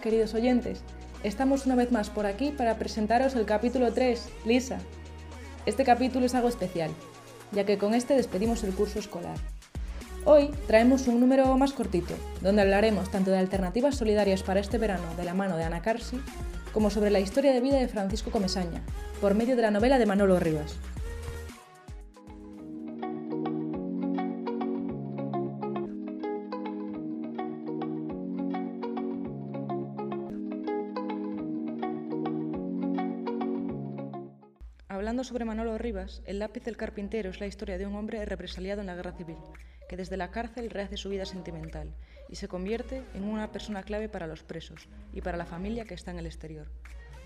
queridos oyentes. Estamos una vez más por aquí para presentaros el capítulo 3, Lisa. Este capítulo es algo especial, ya que con este despedimos el curso escolar. Hoy traemos un número más cortito, donde hablaremos tanto de alternativas solidarias para este verano de la mano de Ana Carsi, como sobre la historia de vida de Francisco Comesaña, por medio de la novela de Manolo Rivas. Sobre Manolo Rivas, El lápiz del carpintero es la historia de un hombre represaliado en la guerra civil, que desde la cárcel rehace su vida sentimental y se convierte en una persona clave para los presos y para la familia que está en el exterior.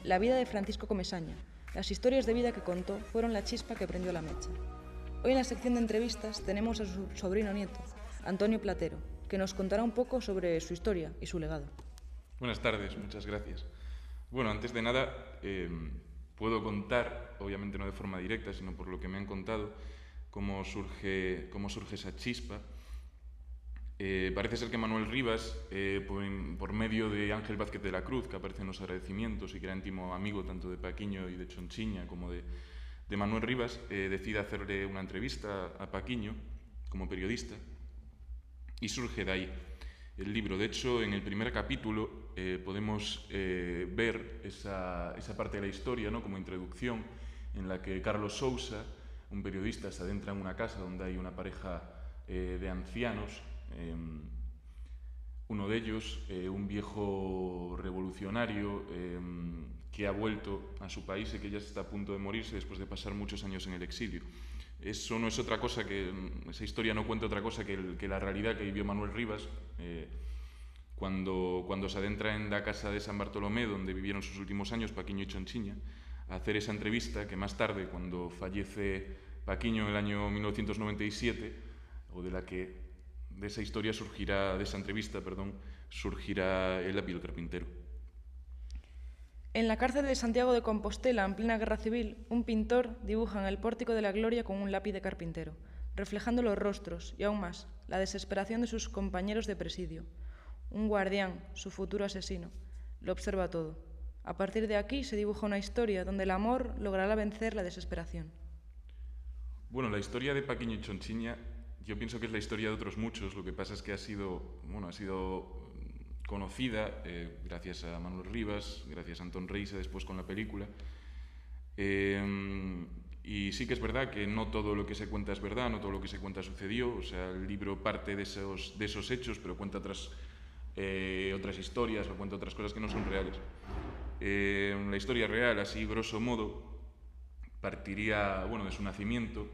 La vida de Francisco Comesaña, las historias de vida que contó fueron la chispa que prendió la mecha. Hoy en la sección de entrevistas tenemos a su sobrino nieto, Antonio Platero, que nos contará un poco sobre su historia y su legado. Buenas tardes, muchas gracias. Bueno, antes de nada, eh, puedo contar, obviamente no de forma directa, sino por lo que me han contado, cómo surge, cómo surge esa chispa. Eh, parece ser que Manuel Rivas, eh, por, medio de Ángel Vázquez de la Cruz, que aparece en los agradecimientos y que era íntimo amigo tanto de Paquiño y de Chonchiña como de, de Manuel Rivas, eh, decide hacerle una entrevista a Paquiño como periodista y surge de ahí el libro. De hecho, en el primer capítulo podemos ver esa, parte de la historia ¿no? como introducción en la que Carlos Sousa, un periodista se adentra en una casa donde hay una pareja eh, de ancianos, em, uno de ellos, eh, un viejo revolucionario em, que ha vuelto a su país y que ya está a punto de morirse después de pasar muchos años en el exilio. Eso no es otra cosa que, esa historia no cuenta otra cosa que, que la realidad que vivió Manuel Rivas eh, cuando, cuando se adentra en la casa de San Bartolomé, donde vivieron sus últimos años, Paquiño y Chonchiña, a hacer esa entrevista que más tarde, cuando fallece Paquiño en el año 1997, o de la que de esa historia surgirá, de esa entrevista, perdón, surgirá el lápiz carpintero. En la cárcel de Santiago de Compostela, en plena guerra civil, un pintor dibuja en el pórtico de la gloria con un lápiz de carpintero, reflejando los rostros y aún más la desesperación de sus compañeros de presidio. Un guardián, su futuro asesino, lo observa todo. A partir de aquí se dibuja una historia donde el amor logrará vencer la desesperación. Bueno, la historia de Paquiño y Chonchiña, yo pienso que es la historia de otros muchos. Lo que pasa es que ha sido, bueno, ha sido conocida eh, gracias a Manuel Rivas, gracias a Antón Reise después con la película. Eh, y sí que es verdad que no todo lo que se cuenta es verdad, no todo lo que se cuenta sucedió. O sea, el libro parte de esos, de esos hechos, pero cuenta otras, eh, otras historias o cuenta otras cosas que no son reales. la historia real, así grosso modo, partiría bueno, de su nacimiento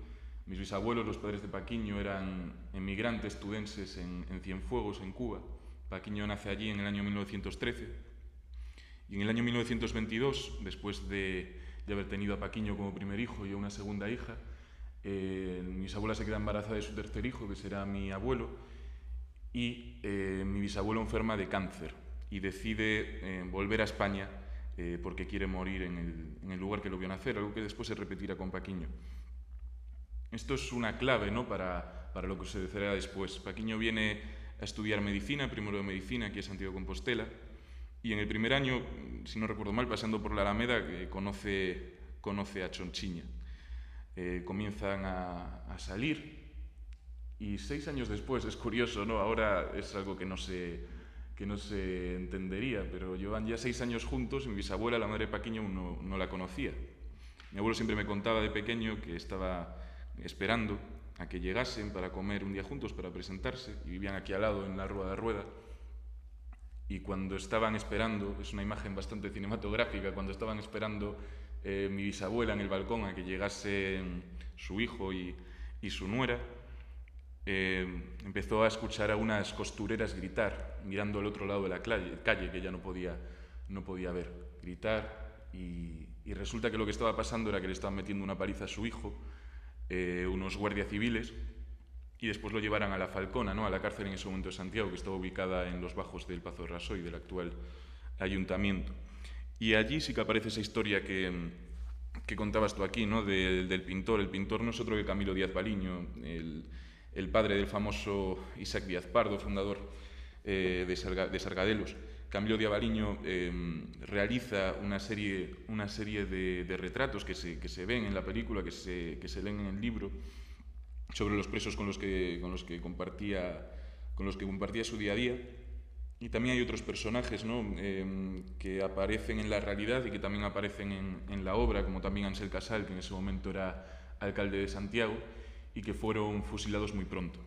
mis bisabuelos, los padres de Paquiño, eran emigrantes tudenses en, Cienfuegos, en Cuba. Paquiño nace allí en el año 1913. Y en el año 1922, después de, haber tenido a Paquiño como primer hijo y a una segunda hija, eh, mi bisabuela se queda embarazada de su tercer hijo, que será mi abuelo, y eh, mi bisabuelo enferma de cáncer y decide eh, volver a España porque quiere morir en el, lugar que lo vio nacer, algo que después se repetirá con Paquiño. Esto es una clave ¿no? para, lo que sucederá después. Paquiño viene a estudiar medicina, primero de medicina, aquí a Santiago Compostela, y en el primer año, si no recuerdo mal, pasando por la Alameda, conoce, conoce a Chonchiña. Eh, comienzan a, a, salir y seis años después, es curioso, ¿no? ahora es algo que no se, que no se entendería, pero llevan ya seis años juntos y mi bisabuela, la madre de Paquiño, no, no la conocía. Mi abuelo siempre me contaba de pequeño que estaba esperando a que llegasen para comer un día juntos, para presentarse, y vivían aquí al lado en la Rueda de Rueda. Y cuando estaban esperando, es una imagen bastante cinematográfica, cuando estaban esperando eh, mi bisabuela en el balcón a que llegase su hijo y, su nuera, eh, empezó a escuchar a unas costureras gritar, mirando al otro lado de la calle, calle que ella no podía, no podía ver, gritar. Y, y resulta que lo que estaba pasando era que le estaban metiendo una paliza a su hijo eh, unos guardias civiles y después lo llevaran a la Falcona, ¿no? a la cárcel en ese momento de Santiago, que estaba ubicada en los bajos del Pazo de Rasoy, del actual ayuntamiento. Y allí sí que aparece esa historia que, que contabas tú aquí, ¿no? del pintor. El pintor no es otro que Camilo Díaz Baliño, el, el padre del famoso Isaac Díaz Pardo, fundador eh, de, Sargadelos, Camilo de Avaliño eh, realiza una serie, una serie de, retratos que se, que se, ven en la película, que se, que se leen en el libro, sobre los presos con los que, con los que, compartía, con los que compartía su día a día. Y también hay otros personajes ¿no? eh, que aparecen en la realidad y que también aparecen en, en, la obra, como también Ansel Casal, que en ese momento era alcalde de Santiago, y que fueron fusilados muy pronto.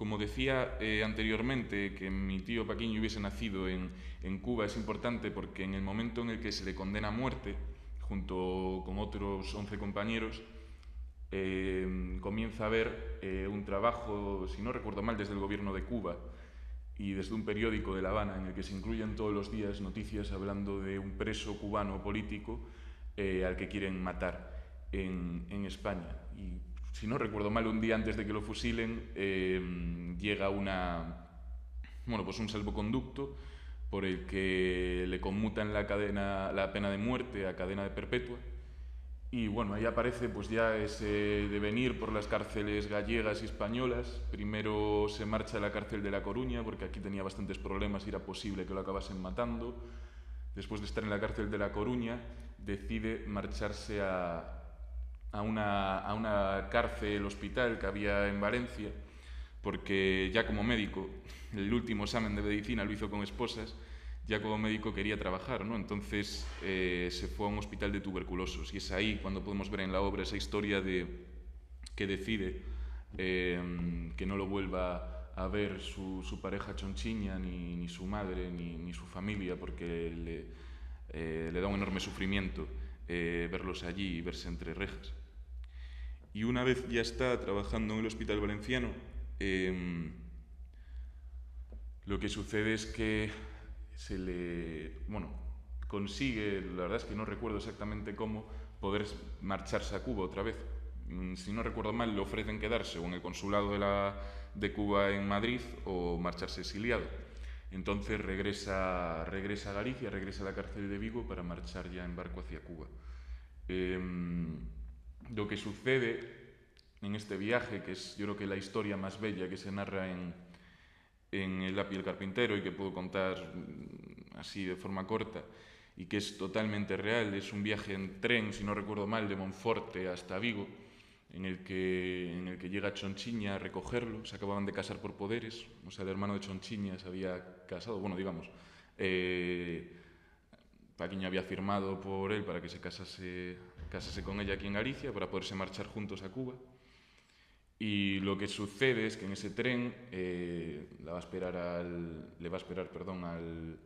Como decía eh, anteriormente, que mi tío Paquiño hubiese nacido en, en, Cuba es importante porque en el momento en el que se le condena a muerte, junto con otros 11 compañeros, eh, comienza a haber eh, un trabajo, si no recuerdo mal, desde el gobierno de Cuba y desde un periódico de La Habana en el que se incluyen todos los días noticias hablando de un preso cubano político eh, al que quieren matar en, en España. Y si no recuerdo mal, un día antes de que lo fusilen, eh, llega una, bueno, pues un salvoconducto por el que le conmutan la, cadena, la pena de muerte a cadena de perpetua. Y bueno, ahí aparece pues ya ese devenir por las cárceles gallegas y españolas. Primero se marcha a la cárcel de La Coruña, porque aquí tenía bastantes problemas y era posible que lo acabasen matando. Después de estar en la cárcel de La Coruña, decide marcharse a, a una, a una cárcel, hospital que había en Valencia, porque ya como médico, el último examen de medicina lo hizo con esposas, ya como médico quería trabajar, ¿no? Entonces eh, se fue a un hospital de tuberculosos y es ahí cuando podemos ver en la obra esa historia de que decide eh, que no lo vuelva a ver su, su pareja chonchiña, ni, ni su madre, ni, ni, su familia, porque le, eh, le da un enorme sufrimiento eh, verlos allí y verse entre rejas. Y una vez ya está trabajando en el Hospital Valenciano, eh, lo que sucede es que se le, bueno, consigue, la verdad es que no recuerdo exactamente cómo, poder marcharse a Cuba otra vez. Mm, si no recuerdo mal, le ofrecen quedarse o en el consulado de, la, de Cuba en Madrid o marcharse exiliado. Entonces regresa, regresa a Galicia, regresa a la cárcel de Vigo para marchar ya en barco hacia Cuba. Eh, lo que sucede en este viaje, que es yo creo que la historia más bella que se narra en, en El lápiz del carpintero y que puedo contar mm, así de forma corta y que es totalmente real, es un viaje en tren, si no recuerdo mal, de Monforte hasta Vigo, en el que, en el que llega Chonchiña a recogerlo, se acababan de casar por poderes, o sea, el hermano de Chonchiña se había casado, bueno, digamos, eh, Paquiña había firmado por él para que se casase, casase con ella aquí en Galicia, para poderse marchar juntos a Cuba. Y lo que sucede es que en ese tren eh, la va a esperar al, le va a esperar perdón, al,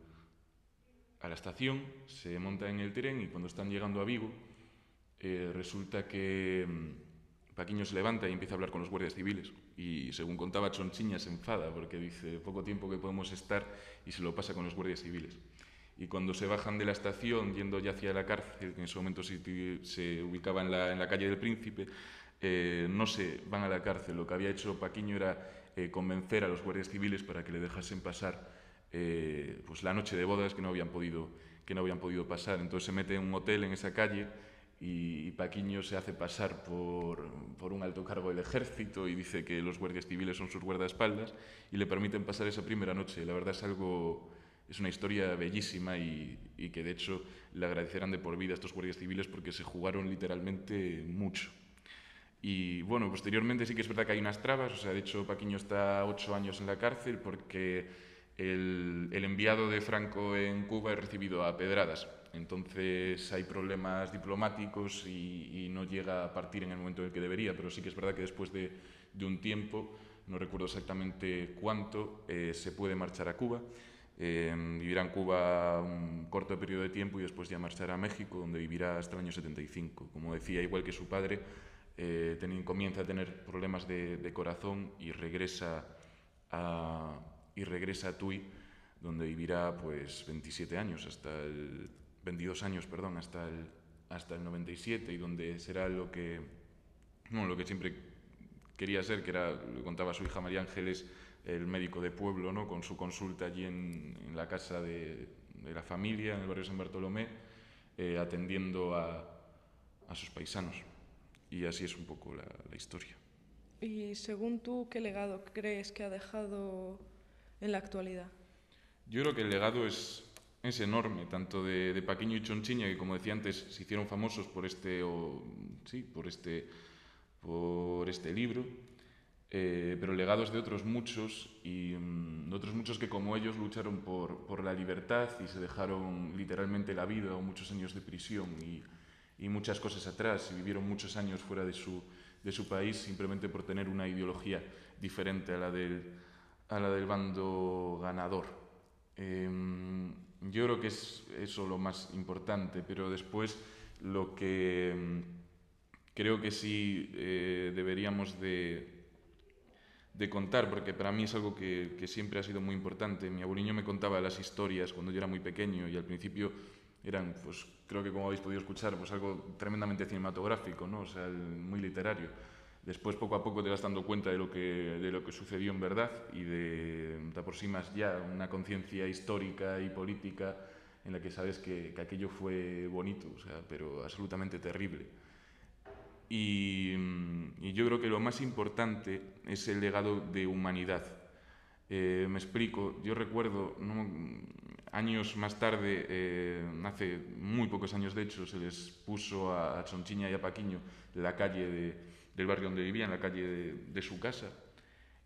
a la estación, se monta en el tren y cuando están llegando a Vigo, eh, resulta que mm, Paquiño se levanta y empieza a hablar con los guardias civiles. Y según contaba Chonchiña se enfada porque dice poco tiempo que podemos estar y se lo pasa con los guardias civiles. Y cuando se bajan de la estación yendo ya hacia la cárcel, que en ese momento se, se ubicaba en la, en la calle del Príncipe, eh, no se van a la cárcel. Lo que había hecho Paquiño era eh, convencer a los guardias civiles para que le dejasen pasar eh, pues la noche de bodas que no habían podido que no habían podido pasar. Entonces se mete en un hotel en esa calle y, y Paquiño se hace pasar por, por, un alto cargo del ejército y dice que los guardias civiles son sus guardaespaldas y le permiten pasar esa primera noche. La verdad es algo es una historia bellísima y, que de hecho le agradecerán de por vida a estos guardias civiles porque se jugaron literalmente mucho. Y bueno, posteriormente sí que es verdad que hay unas trabas, o sea, de hecho Paquiño está ocho años en la cárcel porque el, enviado de Franco en Cuba es recibido a pedradas. Entonces hay problemas diplomáticos y, no llega a partir en el momento en el que debería, pero sí que es verdad que después de, de un tiempo, no recuerdo exactamente cuánto, eh, se puede marchar a Cuba. Eh, vivirá en Cuba un corto periodo de tiempo y después ya marchará a México, donde vivirá hasta el año 75. Como decía, igual que su padre, eh, ten, comienza a tener problemas de, de corazón y regresa a, y regresa a Tui, donde vivirá pues 27 años, hasta el 22 años, perdón, hasta el, hasta el 97 y donde será lo que, no, lo que siempre quería ser, que era, lo contaba su hija María Ángeles, el médico de pueblo, ¿no? con su consulta allí en, en la casa de, de, la familia, en el barrio San Bartolomé, eh, atendiendo a, a sus paisanos. Y así es un poco la, la, historia. Y según tú, ¿qué legado crees que ha dejado en la actualidad? Yo creo que el legado es, es enorme, tanto de, de Paquiño y Chonchiña, que como decía antes, se hicieron famosos por este, o, sí, por este, por este libro, eh, pero legados de otros muchos y de otros muchos que como ellos lucharon por, por, la libertad y se dejaron literalmente la vida o muchos años de prisión y, y muchas cosas atrás y vivieron muchos años fuera de su, de su país simplemente por tener una ideología diferente a la del, a la del bando ganador. Eh, yo creo que es eso lo más importante, pero después lo que mm, creo que sí eh, deberíamos de, de, contar, porque para mí es algo que, que, siempre ha sido muy importante. Mi abueliño me contaba las historias cuando yo era muy pequeño y al principio eran, pues creo que como habéis podido escuchar, pues algo tremendamente cinematográfico, ¿no? o sea, muy literario Después, poco a poco, te vas dando cuenta de lo que, de lo que sucedió en verdad y de, te aproximas ya una conciencia histórica y política en la que sabes que, que aquello fue bonito, o sea, pero absolutamente terrible. Y, y, yo creo que lo más importante es el legado de humanidad. Eh, me explico, yo recuerdo ¿no? años más tarde, eh, hace muy pocos años de hecho, se les puso a, a Chonchiña y a Paquiño la calle de, del barrio donde vivía, en la calle de, de su casa,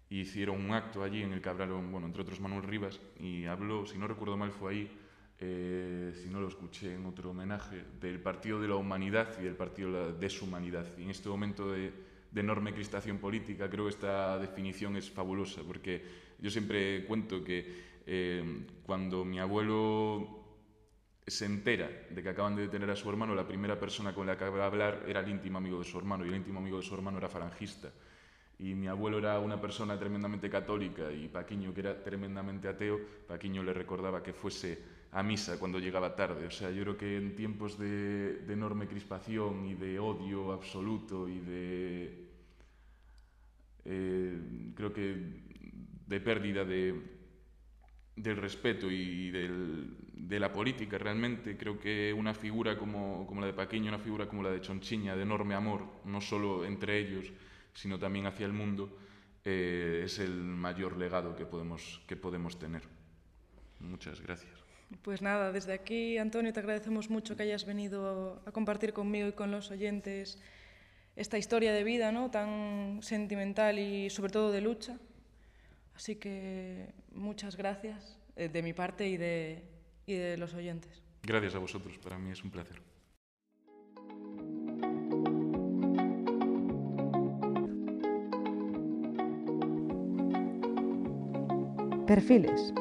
y hicieron un acto allí en el que hablaron, bueno, entre otros Manuel Rivas, y habló, si no recuerdo mal fue ahí, eh, si no lo escuché en otro homenaje, del Partido de la Humanidad y del Partido de la Deshumanidad. Y en este momento de, de enorme crispación política, creo que esta definición es fabulosa, porque yo siempre cuento que eh, cuando mi abuelo se entera de que acaban de detener a su hermano, la primera persona con la que va a hablar era el íntimo amigo de su hermano, y el íntimo amigo de su hermano era falangista. Y mi abuelo era una persona tremendamente católica y Paquiño, que era tremendamente ateo, Paquiño le recordaba que fuese a misa cuando llegaba tarde. O sea, yo creo que en tiempos de, enorme crispación y de odio absoluto y de... Eh, creo que de pérdida de, del respeto y del, de la política realmente. Creo que una figura como, como, la de Paquiño, una figura como la de Chonchiña, de enorme amor, no solo entre ellos, sino también hacia el mundo, eh, es el mayor legado que podemos, que podemos tener. Muchas gracias. Pues nada, desde aquí, Antonio, te agradecemos mucho que hayas venido a compartir conmigo y con los oyentes esta historia de vida ¿no? tan sentimental y sobre todo de lucha. Así que muchas gracias eh, de mi parte y de, y de los oyentes. Gracias a vosotros, para mí es un placer. Perfiles.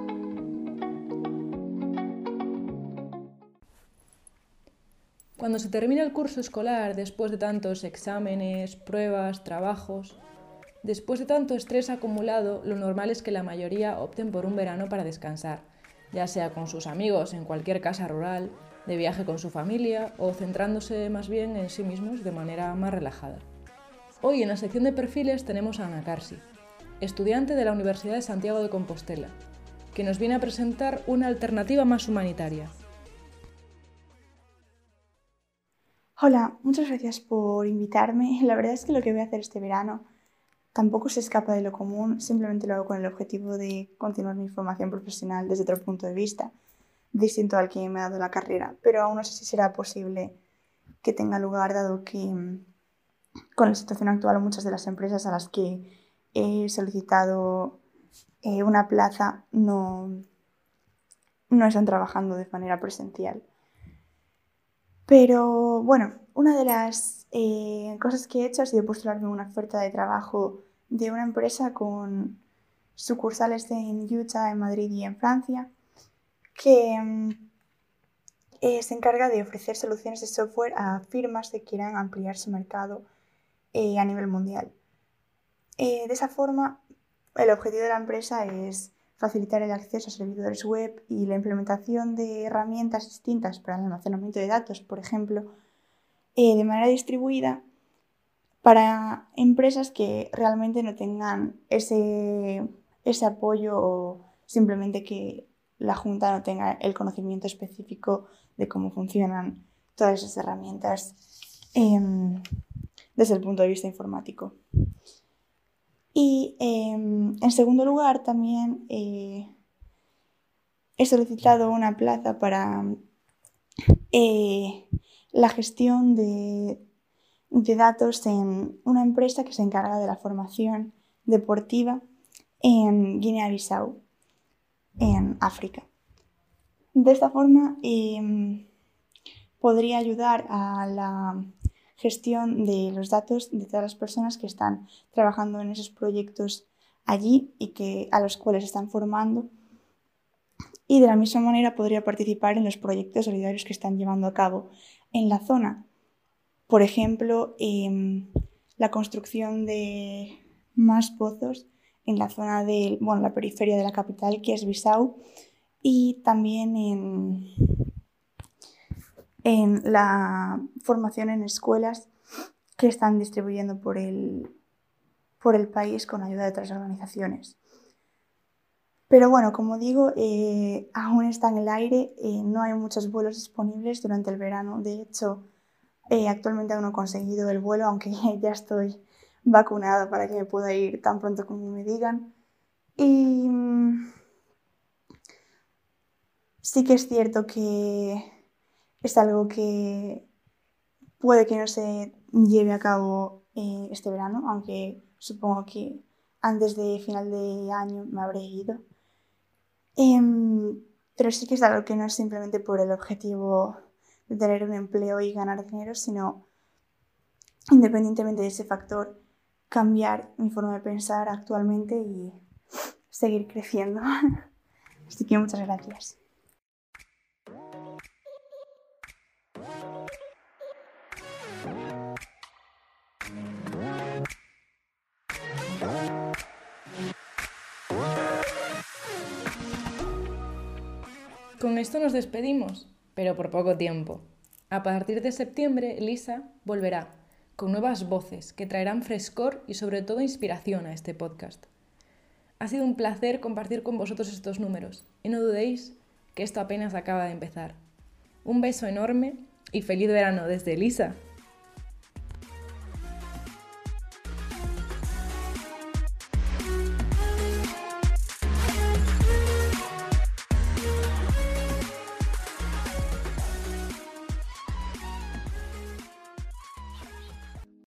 Cuando se termina el curso escolar, después de tantos exámenes, pruebas, trabajos, después de tanto estrés acumulado, lo normal es que la mayoría opten por un verano para descansar ya sea con sus amigos en cualquier casa rural, de viaje con su familia o centrándose más bien en sí mismos de manera más relajada. Hoy en la sección de perfiles tenemos a Ana Carsi, estudiante de la Universidad de Santiago de Compostela, que nos viene a presentar una alternativa más humanitaria. Hola, muchas gracias por invitarme. La verdad es que lo que voy a hacer este verano Tampoco se escapa de lo común, simplemente lo hago con el objetivo de continuar mi formación profesional desde otro punto de vista, distinto al que me ha dado la carrera, pero aún no sé si será posible que tenga lugar, dado que mm, con la situación actual muchas de las empresas a las que he solicitado eh, una plaza no, no están trabajando de manera presencial. Pero bueno, una de las eh, cosas que he hecho ha sido postularme una oferta de trabajo de una empresa con sucursales en Utah, en Madrid y en Francia, que mm, eh, se encarga de ofrecer soluciones de software a firmas que quieran ampliar su mercado eh, a nivel mundial. De esa forma, el objetivo de la empresa es facilitar el acceso a servidores web y la implementación de herramientas distintas para el almacenamiento de datos, por ejemplo, de manera distribuida para empresas que realmente no tengan ese, ese apoyo o simplemente que la Junta no tenga el conocimiento específico de cómo funcionan todas esas herramientas eh, desde el punto de vista informático. Y eh, en segundo lugar, también eh, he solicitado una plaza para eh, la gestión de, de datos en una empresa que se encarga de la formación deportiva en Guinea-Bissau, en África. De esta forma em, podría ayudar a la gestión de los datos de todas las personas que están trabajando en esos proyectos allí y que, a los cuales están formando. Y de la misma manera podría participar en los proyectos solidarios que están llevando a cabo en la zona. Por ejemplo, em, la construcción de más pozos en la zona de, bueno, la periferia de la capital, que es Bissau, y también en, en la formación en escuelas que están distribuyendo por el, por el país con ayuda de otras organizaciones. Pero bueno, como digo, eh, aún está en el aire, eh, no hay muchos vuelos disponibles durante el verano. De hecho, eh, actualmente aún no he conseguido el vuelo, aunque ya estoy vacunada para que me pueda ir tan pronto como me digan. Y mm, sí que es cierto que es algo que puede que no se lleve a cabo este verano, aunque supongo que antes de final de año me habré ido. Em, pero sí que es algo que no es simplemente por el objetivo de tener un empleo y ganar dinero, sino independientemente de ese factor, cambiar mi forma de pensar actualmente y seguir creciendo. Así que muchas gracias. Con esto nos despedimos, pero por poco tiempo. A partir de septiembre, Lisa volverá con nuevas voces que traerán frescor y sobre todo inspiración a este podcast. Ha sido un placer compartir con vosotros estos números y no dudéis que esto apenas acaba de empezar. Un beso enorme y feliz verano desde Lisa.